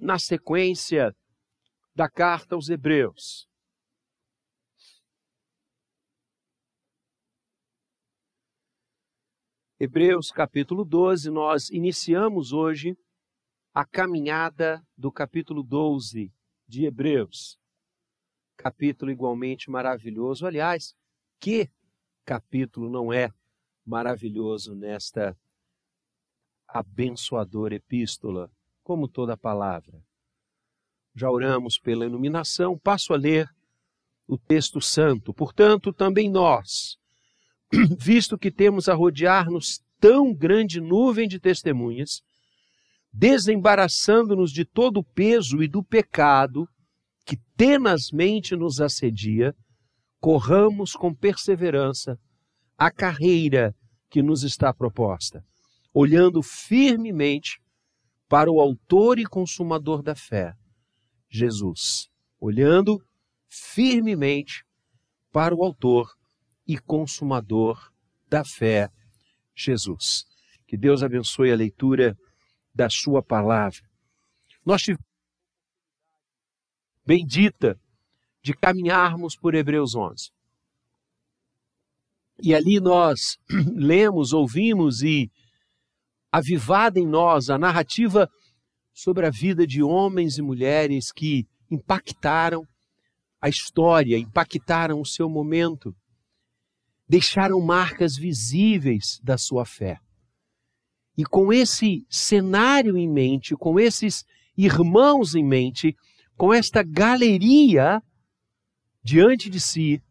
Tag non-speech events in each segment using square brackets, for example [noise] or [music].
na sequência da carta aos Hebreus. Hebreus capítulo 12, nós iniciamos hoje a caminhada do capítulo 12 de Hebreus. Capítulo igualmente maravilhoso. Aliás, que capítulo não é maravilhoso nesta abençoadora epístola, como toda palavra? Já oramos pela iluminação, passo a ler o texto santo. Portanto, também nós, [clears throat] visto que temos a rodear-nos tão grande nuvem de testemunhas, desembaraçando-nos de todo o peso e do pecado que tenazmente nos assedia, corramos com perseverança a carreira que nos está proposta, olhando firmemente para o Autor e Consumador da fé, Jesus, olhando firmemente para o Autor e Consumador da fé, Jesus. Que Deus abençoe a leitura da Sua palavra. Nós tivemos bendita de caminharmos por Hebreus 11. E ali nós [clears throat] lemos, ouvimos e avivada em nós a narrativa sobre a vida de homens e mulheres que impactaram a história, impactaram o seu momento, deixaram marcas visíveis da sua fé. E com esse cenário em mente, com esses irmãos em mente, com esta galeria diante de si,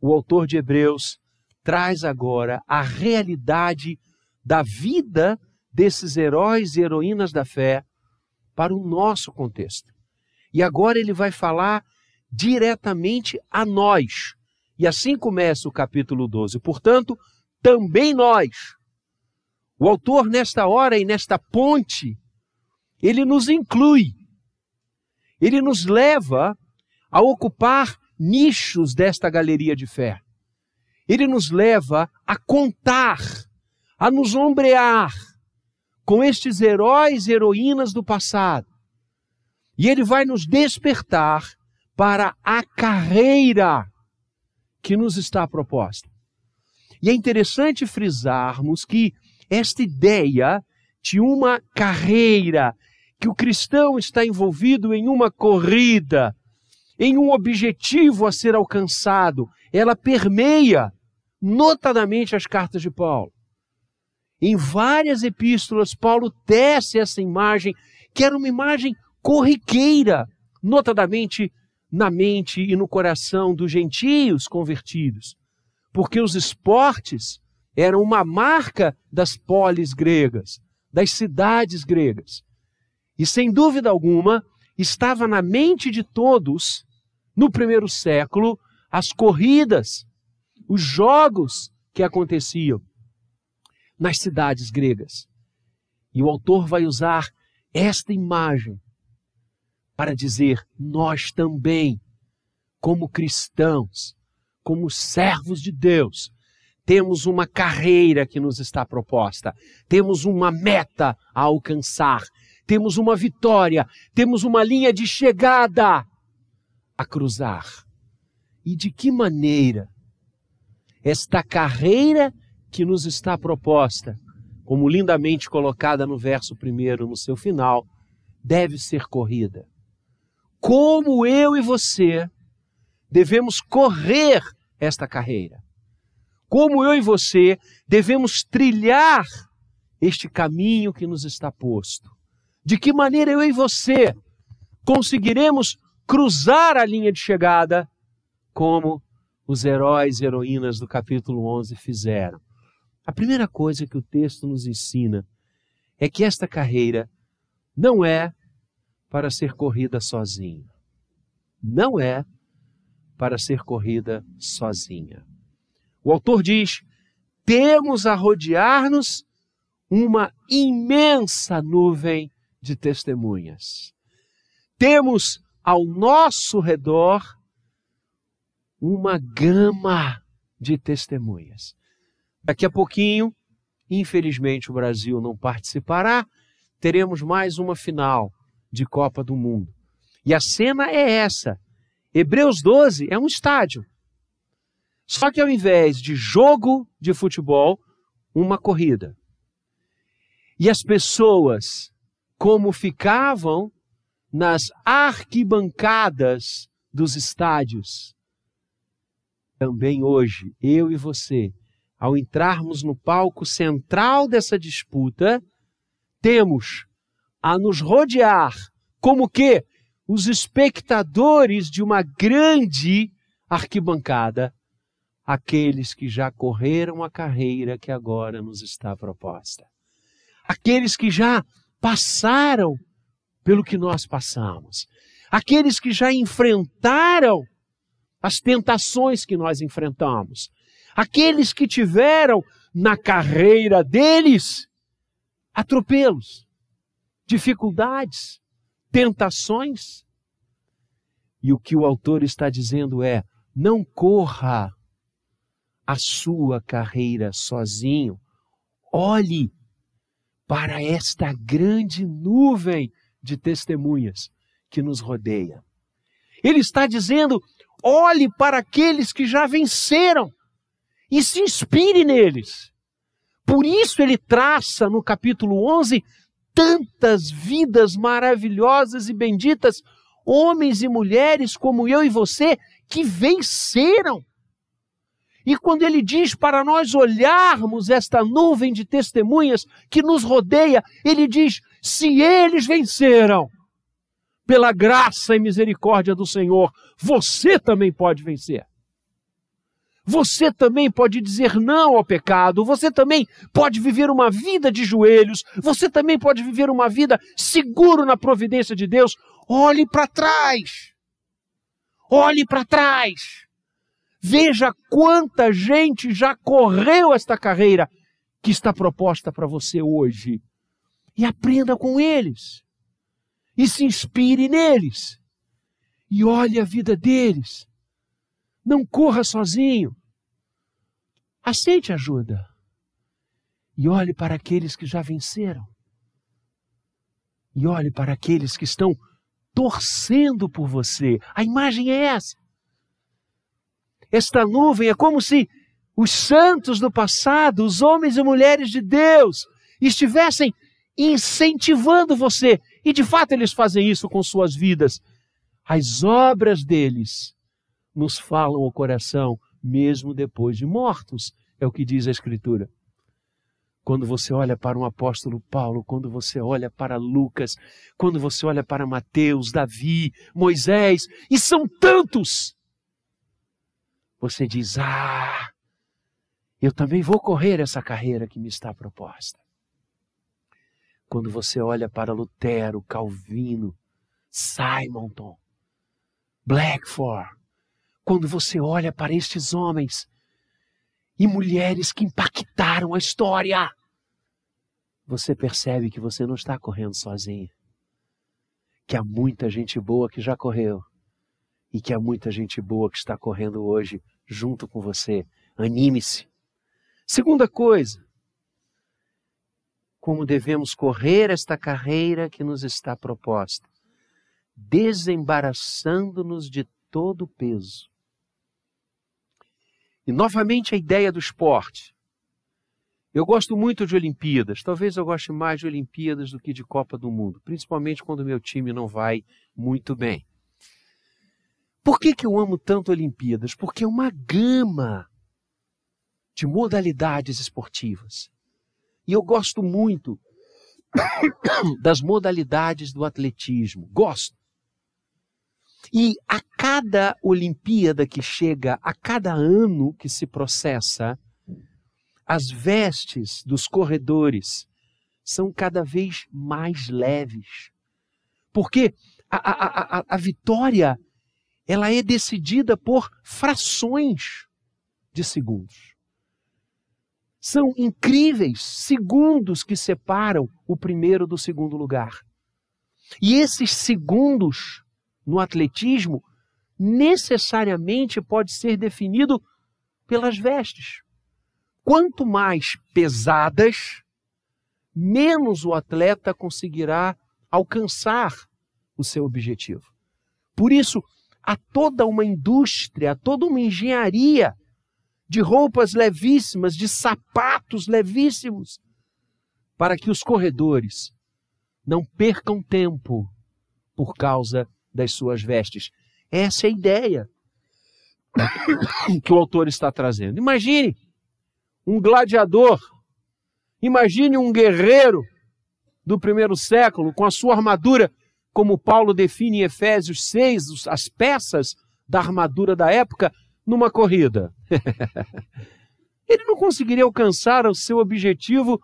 o autor de Hebreus traz agora a realidade da vida desses heróis e heroínas da fé para o nosso contexto. E agora ele vai falar diretamente a nós. E assim começa o capítulo 12. Portanto, também nós. O autor, nesta hora e nesta ponte, ele nos inclui. Ele nos leva a ocupar nichos desta galeria de fé. Ele nos leva a contar, a nos ombrear com estes heróis e heroínas do passado. E ele vai nos despertar para a carreira que nos está proposta. E é interessante frisarmos que esta ideia de uma carreira, que o cristão está envolvido em uma corrida, em um objetivo a ser alcançado, ela permeia notadamente as cartas de Paulo. Em várias epístolas, Paulo tece essa imagem, que era uma imagem corriqueira, notadamente na mente e no coração dos gentios convertidos, porque os esportes eram uma marca das polis gregas, das cidades gregas. E sem dúvida alguma, estava na mente de todos, no primeiro século, as corridas, os jogos que aconteciam nas cidades gregas. E o autor vai usar esta imagem para dizer: nós também, como cristãos, como servos de Deus, temos uma carreira que nos está proposta, temos uma meta a alcançar, temos uma vitória, temos uma linha de chegada a cruzar. E de que maneira esta carreira que nos está proposta, como lindamente colocada no verso primeiro, no seu final, deve ser corrida. Como eu e você devemos correr esta carreira. Como eu e você devemos trilhar este caminho que nos está posto. De que maneira eu e você conseguiremos cruzar a linha de chegada como os heróis e heroínas do capítulo 11 fizeram. A primeira coisa que o texto nos ensina é que esta carreira não é para ser corrida sozinha. Não é para ser corrida sozinha. O autor diz: temos a rodear-nos uma imensa nuvem de testemunhas. Temos ao nosso redor uma gama de testemunhas. Daqui a pouquinho, infelizmente o Brasil não participará, teremos mais uma final de Copa do Mundo. E a cena é essa. Hebreus 12 é um estádio. Só que ao invés de jogo de futebol, uma corrida. E as pessoas, como ficavam nas arquibancadas dos estádios, também hoje, eu e você, ao entrarmos no palco central dessa disputa, temos a nos rodear como que os espectadores de uma grande arquibancada, aqueles que já correram a carreira que agora nos está proposta. Aqueles que já passaram pelo que nós passamos. Aqueles que já enfrentaram as tentações que nós enfrentamos. Aqueles que tiveram na carreira deles atropelos, dificuldades, tentações. E o que o autor está dizendo é: não corra a sua carreira sozinho. Olhe para esta grande nuvem de testemunhas que nos rodeia. Ele está dizendo: olhe para aqueles que já venceram e se inspire neles. Por isso ele traça no capítulo 11 tantas vidas maravilhosas e benditas, homens e mulheres como eu e você, que venceram. E quando ele diz para nós olharmos esta nuvem de testemunhas que nos rodeia, ele diz: se eles venceram, pela graça e misericórdia do Senhor, você também pode vencer. Você também pode dizer não ao pecado, você também pode viver uma vida de joelhos, você também pode viver uma vida seguro na providência de Deus. Olhe para trás. Olhe para trás. Veja quanta gente já correu esta carreira que está proposta para você hoje. E aprenda com eles. E se inspire neles. E olhe a vida deles não corra sozinho. Aceite ajuda. E olhe para aqueles que já venceram. E olhe para aqueles que estão torcendo por você. A imagem é essa. Esta nuvem é como se os santos do passado, os homens e mulheres de Deus, estivessem incentivando você. E de fato eles fazem isso com suas vidas. As obras deles nos falam o coração, mesmo depois de mortos, é o que diz a Escritura. Quando você olha para um apóstolo Paulo, quando você olha para Lucas, quando você olha para Mateus, Davi, Moisés, e são tantos, você diz: Ah, eu também vou correr essa carreira que me está proposta. Quando você olha para Lutero, Calvino, Simonton, Blackford, quando você olha para estes homens e mulheres que impactaram a história, você percebe que você não está correndo sozinho. Que há muita gente boa que já correu e que há muita gente boa que está correndo hoje junto com você. Anime-se. Segunda coisa, como devemos correr esta carreira que nos está proposta, desembaraçando-nos de todo o peso e novamente a ideia do esporte. Eu gosto muito de Olimpíadas, talvez eu goste mais de Olimpíadas do que de Copa do Mundo, principalmente quando o meu time não vai muito bem. Por que, que eu amo tanto Olimpíadas? Porque é uma gama de modalidades esportivas. E eu gosto muito [coughs] das modalidades do atletismo. Gosto. E a cada Olimpíada que chega, a cada ano que se processa, as vestes dos corredores são cada vez mais leves. Porque a, a, a, a vitória ela é decidida por frações de segundos. São incríveis segundos que separam o primeiro do segundo lugar. E esses segundos no atletismo necessariamente pode ser definido pelas vestes. Quanto mais pesadas, menos o atleta conseguirá alcançar o seu objetivo. Por isso, há toda uma indústria, toda uma engenharia de roupas levíssimas, de sapatos levíssimos, para que os corredores não percam tempo por causa das suas vestes. Essa é a ideia que o autor está trazendo. Imagine um gladiador, imagine um guerreiro do primeiro século com a sua armadura, como Paulo define em Efésios 6, as peças da armadura da época, numa corrida. [laughs] Ele não conseguiria alcançar o seu objetivo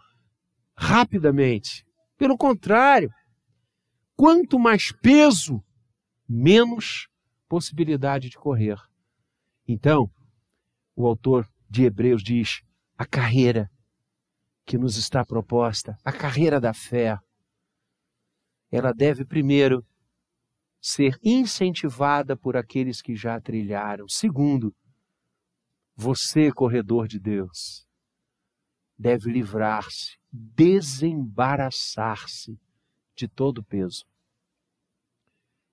rapidamente. Pelo contrário, quanto mais peso, menos possibilidade de correr. Então, o autor de Hebreus diz: a carreira que nos está proposta, a carreira da fé, ela deve primeiro ser incentivada por aqueles que já trilharam. Segundo, você, corredor de Deus, deve livrar-se, desembaraçar-se de todo peso.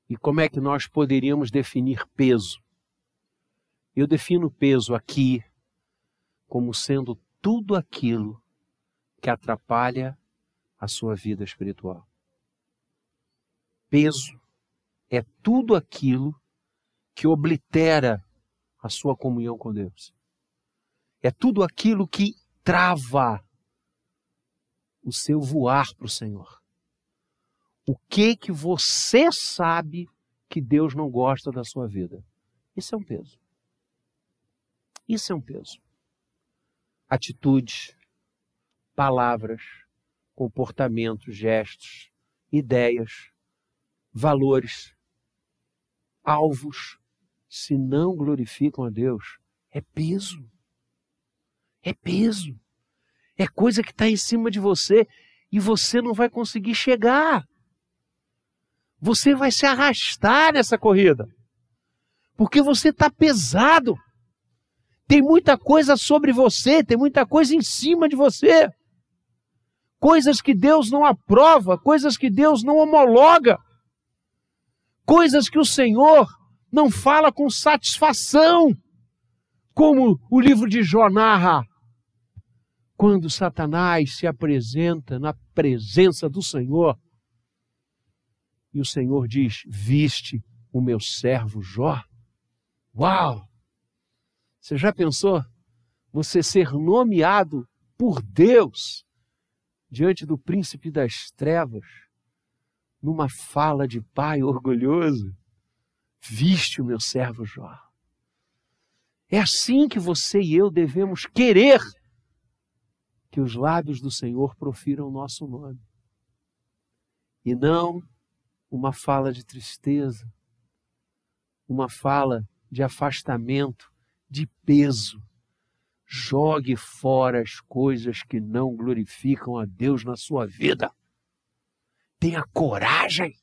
E como é que nós poderíamos definir peso? Eu defino peso aqui como sendo tudo aquilo que atrapalha a sua vida espiritual. Peso é tudo aquilo que oblitera a sua comunhão com Deus. É tudo aquilo que trava o seu voar para o Senhor. O que que você sabe que Deus não gosta da sua vida? Isso é um peso. Isso é um peso. Atitudes, palavras, comportamentos, gestos, ideias, valores, alvos, se não glorificam a Deus, é peso. É peso. É coisa que está em cima de você e você não vai conseguir chegar. Você vai se arrastar nessa corrida. Porque você está pesado. Tem muita coisa sobre você, tem muita coisa em cima de você. Coisas que Deus não aprova, coisas que Deus não homologa. Coisas que o Senhor não fala com satisfação. Como o livro de Jó narra, quando Satanás se apresenta na presença do Senhor, e o Senhor diz: Viste o meu servo Jó? Uau! Você já pensou você ser nomeado por Deus diante do príncipe das trevas, numa fala de pai orgulhoso? Viste o meu servo Jó. É assim que você e eu devemos querer que os lábios do Senhor profiram o nosso nome. E não uma fala de tristeza, uma fala de afastamento, de peso. Jogue fora as coisas que não glorificam a Deus na sua vida. Tenha coragem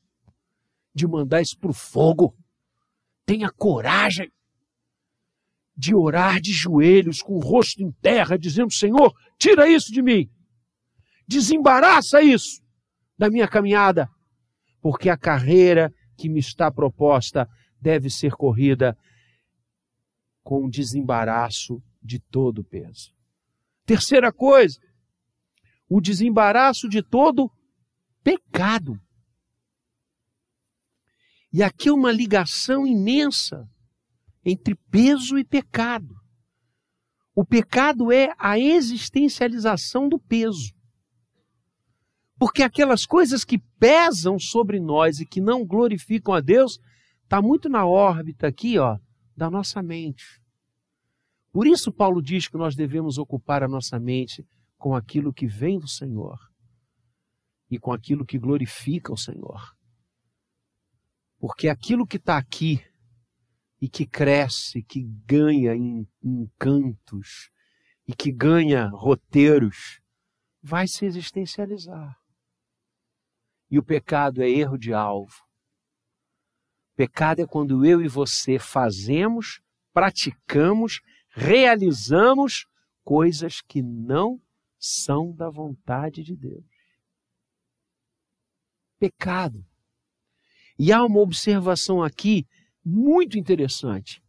de mandar isso para o fogo. Tenha coragem de orar de joelhos, com o rosto em terra, dizendo: Senhor, tira isso de mim. Desembaraça isso da minha caminhada, porque a carreira que me está proposta deve ser corrida com desembaraço de todo o peso. Terceira coisa, o desembaraço de todo pecado. E aqui uma ligação imensa entre peso e pecado. O pecado é a existencialização do peso. Porque aquelas coisas que pesam sobre nós e que não glorificam a Deus, está muito na órbita aqui, ó, da nossa mente. Por isso Paulo diz que nós devemos ocupar a nossa mente com aquilo que vem do Senhor e com aquilo que glorifica o Senhor. Porque aquilo que está aqui e que cresce, que ganha em encantos e que ganha roteiros, vai se existencializar. E o pecado é erro de alvo. Pecado é quando eu e você fazemos, praticamos, realizamos coisas que não são da vontade de Deus. Pecado E há uma observação aqui muito interessante.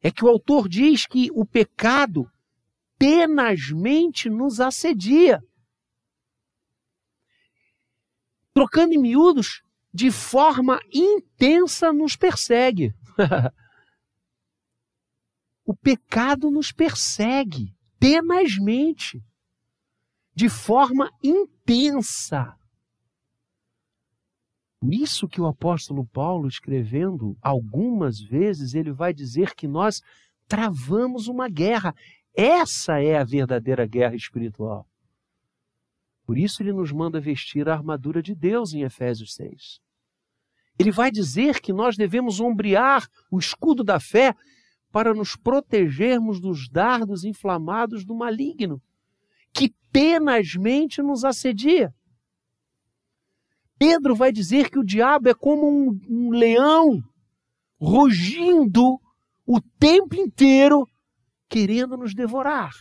É que o autor diz que o pecado tenazmente nos assedia. Trocando em miúdos, de forma intensa nos persegue. [laughs] o pecado nos persegue tenazmente, de forma intensa. Por isso que o apóstolo Paulo, escrevendo algumas vezes, ele vai dizer que nós travamos uma guerra. Essa é a verdadeira guerra espiritual. Por isso ele nos manda vestir a armadura de Deus em Efésios 6. Ele vai dizer que nós devemos ombrear o escudo da fé para nos protegermos dos dardos inflamados do maligno, que tenazmente nos assedia. Pedro vai dizer que o diabo é como um, um leão rugindo o tempo inteiro, querendo nos devorar.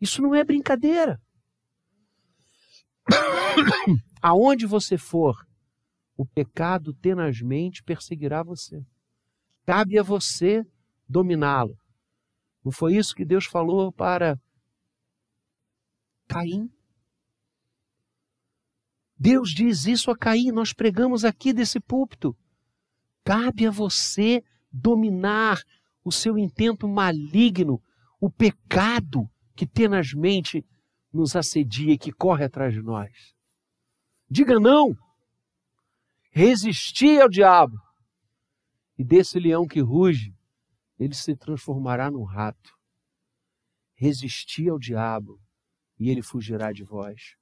Isso não é brincadeira. [coughs] Aonde você for, o pecado tenazmente perseguirá você. Cabe a você dominá-lo. Não foi isso que Deus falou para Caim? Deus diz isso a Caim, nós pregamos aqui desse púlpito. Cabe a você dominar o seu intento maligno, o pecado que tenazmente nos assedia e que corre atrás de nós. Diga não. Resistir ao diabo. E desse leão que ruge, ele se transformará num rato. Resistir ao diabo e ele fugirá de vós.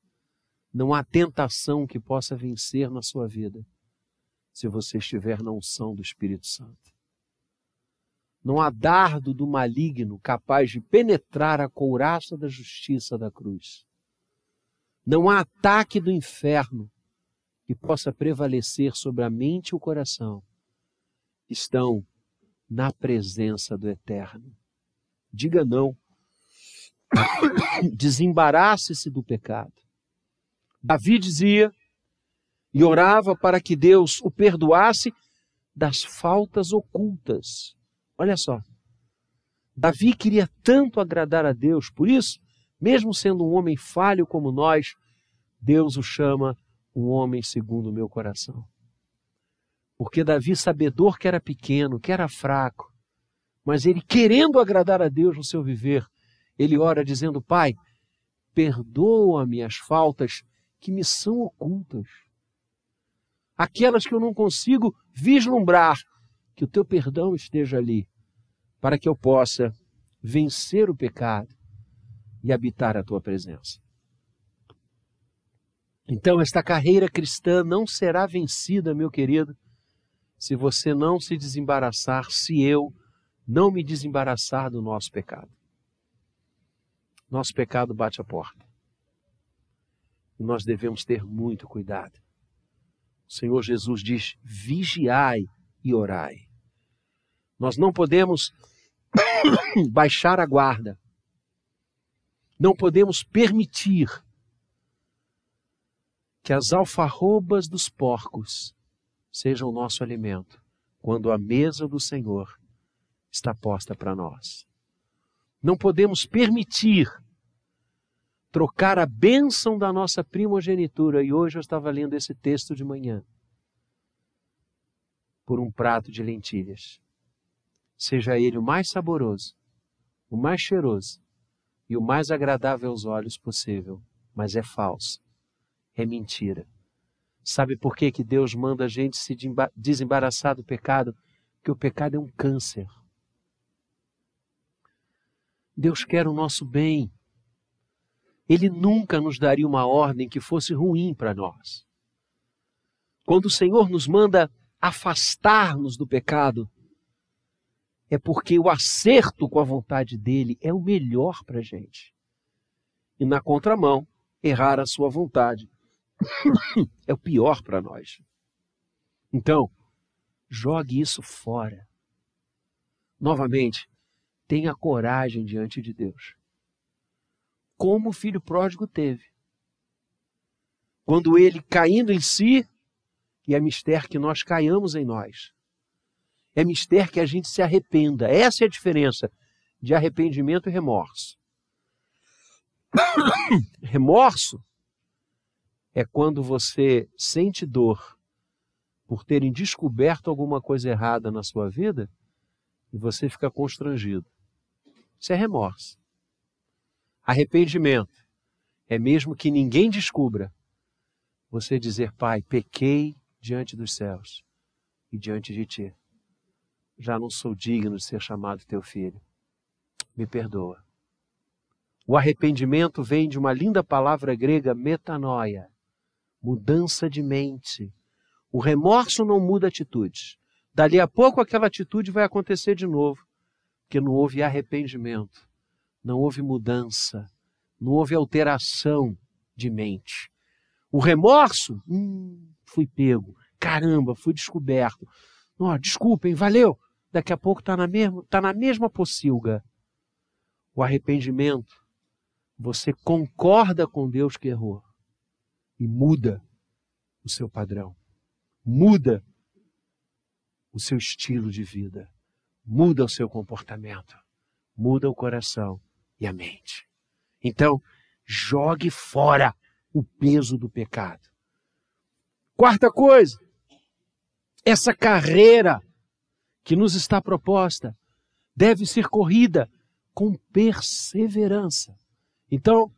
Não há tentação que possa vencer na sua vida se você estiver na unção do Espírito Santo. Não há dardo do maligno capaz de penetrar a couraça da justiça da cruz. Não há ataque do inferno que possa prevalecer sobre a mente e o coração. Estão na presença do Eterno. Diga não. [coughs] Desembarace-se do pecado. Davi dizia e orava para que Deus o perdoasse das faltas ocultas. Olha só. Davi queria tanto agradar a Deus, por isso, mesmo sendo um homem falho como nós, Deus o chama um homem segundo o meu coração. Porque Davi, sabedor que era pequeno, que era fraco, mas ele querendo agradar a Deus no seu viver, ele ora dizendo: Pai, perdoa-me as faltas que me são ocultas. Aquelas que eu não consigo vislumbrar, que o teu perdão esteja ali, para que eu possa vencer o pecado e habitar a tua presença. Então, esta carreira cristã não será vencida, meu querido, se você não se desembaraçar, se eu não me desembaraçar do nosso pecado. Nosso pecado bate a porta nós devemos ter muito cuidado. O Senhor Jesus diz: vigiai e orai. Nós não podemos [coughs] baixar a guarda. Não podemos permitir que as alfarrobas dos porcos sejam o nosso alimento, quando a mesa do Senhor está posta para nós. Não podemos permitir trocar a bênção da nossa primogenitura, e hoje eu estava lendo esse texto de manhã, por um prato de lentilhas. Seja ele o mais saboroso, o mais cheiroso e o mais agradável aos olhos possível, mas é falso, é mentira. Sabe por que, que Deus manda a gente se desembaraçar do pecado? Porque o pecado é um câncer. Deus quer o nosso bem. Ele nunca nos daria uma ordem que fosse ruim para nós. Quando o Senhor nos manda afastar-nos do pecado, é porque o acerto com a vontade dele é o melhor para a gente. E na contramão, errar a sua vontade [coughs] é o pior para nós. Então, jogue isso fora. Novamente, tenha coragem diante de Deus como o filho pródigo teve. Quando ele, caindo em si, E é mister que nós caiamos em nós. É mister que a gente se arrependa. Essa é a diferença de arrependimento e remorso. [coughs] remorso é quando você sente dor por terem descoberto alguma coisa errada na sua vida e você fica constrangido. Isso é remorso. Arrependimento é mesmo que ninguém descubra, você dizer, Pai, pequei diante dos céus e diante de ti. Já não sou digno de ser chamado teu filho. Me perdoa. O arrependimento vem de uma linda palavra grega, metanoia, mudança de mente. O remorso não muda atitudes. Dali a pouco aquela atitude vai acontecer de novo, porque não houve arrependimento, não houve mudança, não houve alteração de mente. O remorso, hum, fui pego, caramba, fui descoberto. Oh, desculpem, valeu. Daqui a pouco está na, tá na mesma pocilga. O arrependimento, você concorda com Deus que errou e muda o seu padrão, muda o seu estilo de vida, muda o seu comportamento, muda o coração e a mente. Então, jogue fora o peso do pecado. Quarta coisa, essa carreira que nos está proposta deve ser corrida com perseverança. Então,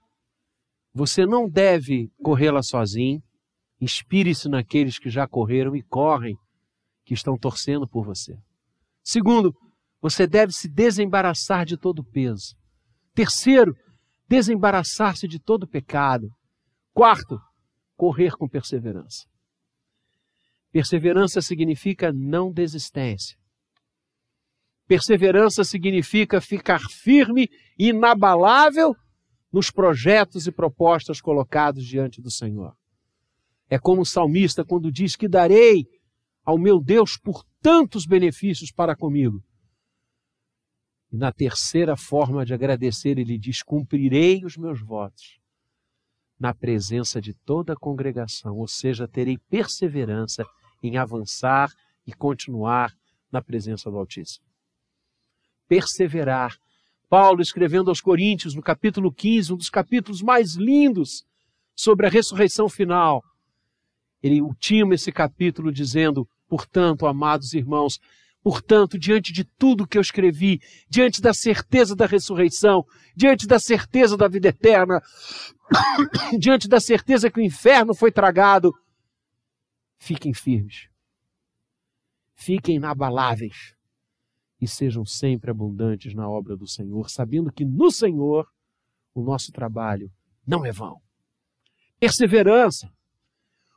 você não deve corrê-la sozinho. Inspire-se naqueles que já correram e correm que estão torcendo por você. Segundo, você deve se desembaraçar de todo peso. Terceiro, desembaraçar-se de todo pecado. Quarto, correr com perseverança. Perseverança significa não desistência. Perseverança significa ficar firme inabalável nos projetos e propostas colocados diante do Senhor. É como o salmista quando diz que darei ao meu Deus por tantos benefícios para comigo. E na terceira forma de agradecer, ele diz: Cumprirei os meus votos na presença de toda a congregação, ou seja, terei perseverança em avançar e continuar na presença do Altíssimo. Perseverar. Paulo, escrevendo aos Coríntios, no capítulo 15, um dos capítulos mais lindos sobre a ressurreição final, ele ultima esse capítulo dizendo: Portanto, amados irmãos, portanto, diante de tudo que eu escrevi, diante da certeza da ressurreição, diante da certeza da vida eterna, [coughs] diante da certeza que o inferno foi tragado, fiquem firmes, fiquem inabaláveis e sejam sempre abundantes na obra do Senhor, sabendo que no Senhor o nosso trabalho não é vão. Perseverança,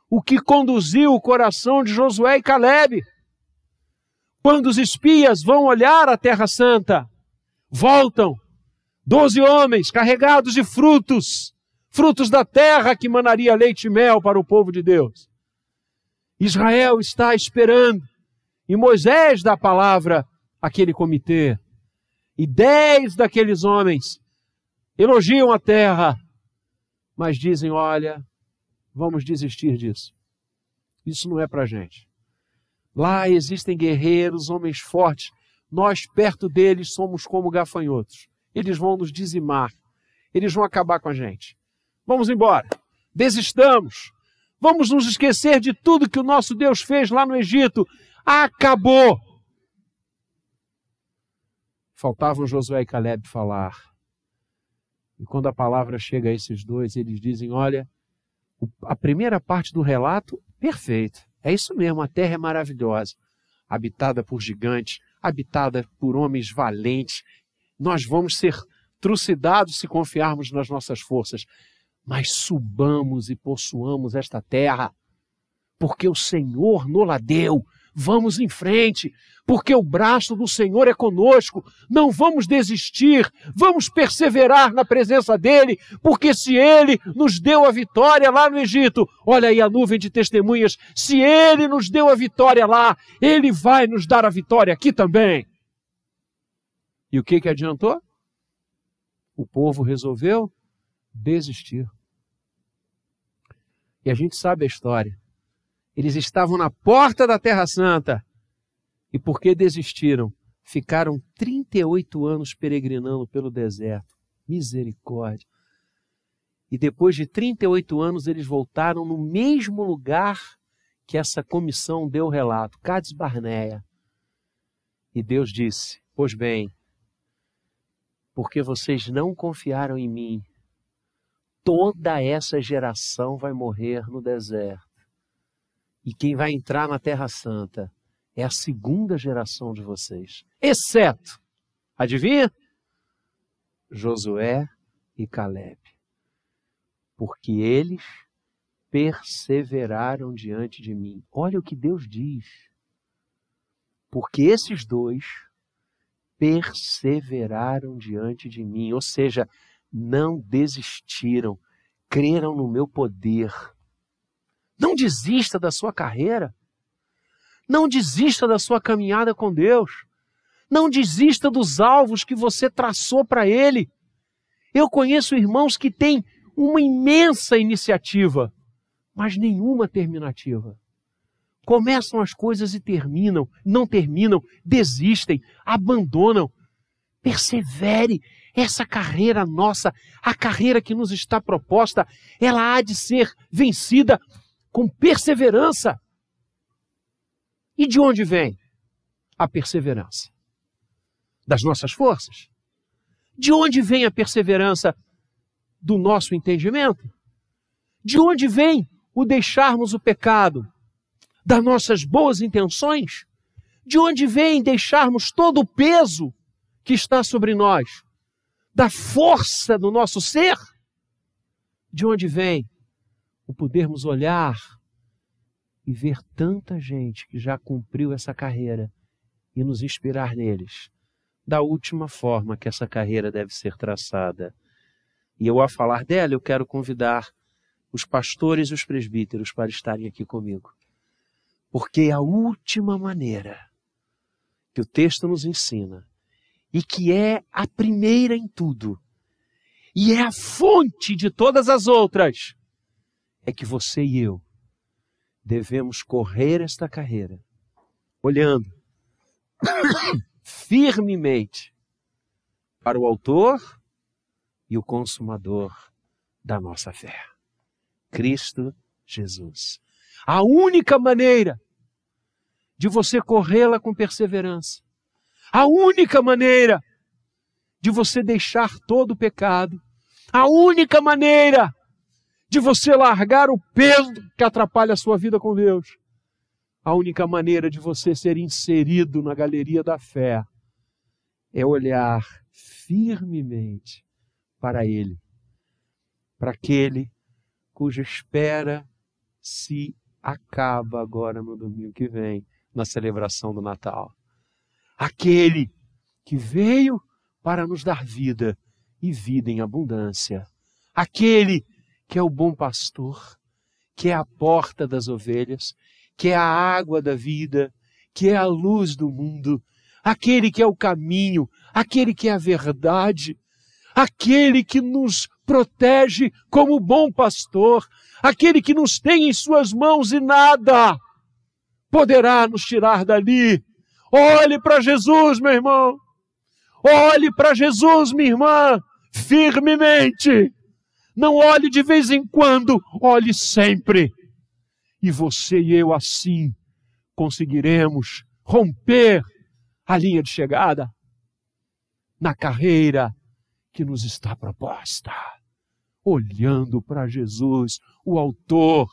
o que conduziu o coração de Josué e Caleb. Quando os espias vão olhar a Terra Santa, voltam doze homens carregados de frutos, frutos da terra que manaria leite e mel para o povo de Deus. Israel está esperando, e Moisés dá a palavra àquele comitê. E dez daqueles homens elogiam a terra, mas dizem: olha, vamos desistir disso. Isso não é para gente. Lá existem guerreiros, homens fortes. Nós, perto deles, somos como gafanhotos. Eles vão nos dizimar. Eles vão acabar com a gente. Vamos embora. Desistamos. Vamos nos esquecer de tudo que o nosso Deus fez lá no Egito. Acabou. Faltavam Josué e Caleb falar. E quando a palavra chega a esses dois, eles dizem: Olha, a primeira parte do relato, perfeito. É isso mesmo, a terra é maravilhosa, habitada por gigantes, habitada por homens valentes. Nós vamos ser trucidados se confiarmos nas nossas forças. Mas subamos e possuamos esta terra, porque o Senhor nos deu Vamos em frente, porque o braço do Senhor é conosco. Não vamos desistir, vamos perseverar na presença dEle, porque se Ele nos deu a vitória lá no Egito, olha aí a nuvem de testemunhas, se Ele nos deu a vitória lá, Ele vai nos dar a vitória aqui também. E o que, que adiantou? O povo resolveu desistir. E a gente sabe a história. Eles estavam na porta da Terra Santa. E porque desistiram, ficaram 38 anos peregrinando pelo deserto. Misericórdia. E depois de 38 anos, eles voltaram no mesmo lugar que essa comissão deu relato, Cades Barneia. E Deus disse: Pois bem, porque vocês não confiaram em mim, toda essa geração vai morrer no deserto. E quem vai entrar na Terra Santa é a segunda geração de vocês, exceto, adivinha? Josué e Caleb. Porque eles perseveraram diante de mim. Olha o que Deus diz. Porque esses dois perseveraram diante de mim, ou seja, não desistiram, creram no meu poder. Não desista da sua carreira. Não desista da sua caminhada com Deus. Não desista dos alvos que você traçou para Ele. Eu conheço irmãos que têm uma imensa iniciativa, mas nenhuma terminativa. Começam as coisas e terminam, não terminam, desistem, abandonam. Persevere. Essa carreira nossa, a carreira que nos está proposta, ela há de ser vencida com perseverança. E de onde vem a perseverança? Das nossas forças? De onde vem a perseverança do nosso entendimento? De onde vem o deixarmos o pecado? Das nossas boas intenções? De onde vem deixarmos todo o peso que está sobre nós? Da força do nosso ser? De onde vem o podermos olhar e ver tanta gente que já cumpriu essa carreira e nos inspirar neles, da última forma que essa carreira deve ser traçada. E eu, a falar dela, eu quero convidar os pastores e os presbíteros para estarem aqui comigo. Porque a última maneira que o texto nos ensina, e que é a primeira em tudo, e é a fonte de todas as outras, é que você e eu devemos correr esta carreira olhando [coughs] firmemente para o Autor e o Consumador da nossa fé, Cristo Jesus. A única maneira de você corrê-la com perseverança, a única maneira de você deixar todo o pecado, a única maneira de você largar o peso que atrapalha a sua vida com Deus. A única maneira de você ser inserido na galeria da fé é olhar firmemente para Ele, para aquele cuja espera se acaba agora no domingo que vem, na celebração do Natal. Aquele que veio para nos dar vida e vida em abundância. Aquele que é o bom pastor, que é a porta das ovelhas, que é a água da vida, que é a luz do mundo, aquele que é o caminho, aquele que é a verdade, aquele que nos protege como bom pastor, aquele que nos tem em suas mãos e nada poderá nos tirar dali. Olhe para Jesus, meu irmão. Olhe para Jesus, minha irmã, firmemente. Não olhe de vez em quando, olhe sempre. E você e eu assim conseguiremos romper a linha de chegada na carreira que nos está proposta. Olhando para Jesus, o Autor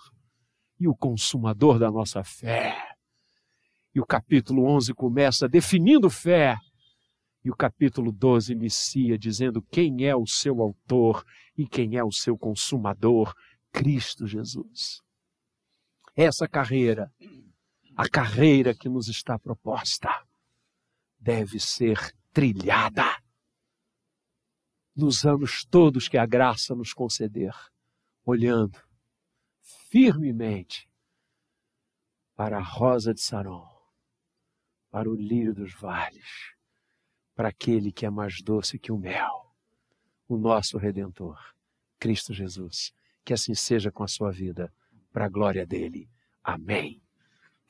e o Consumador da nossa fé. E o capítulo 11 começa definindo fé. E o capítulo 12 inicia dizendo quem é o seu autor e quem é o seu consumador? Cristo Jesus. Essa carreira, a carreira que nos está proposta, deve ser trilhada nos anos todos que a graça nos conceder, olhando firmemente para a rosa de Saron, para o lírio dos vales, para aquele que é mais doce que o mel o nosso Redentor, Cristo Jesus. Que assim seja com a sua vida, para a glória dele. Amém.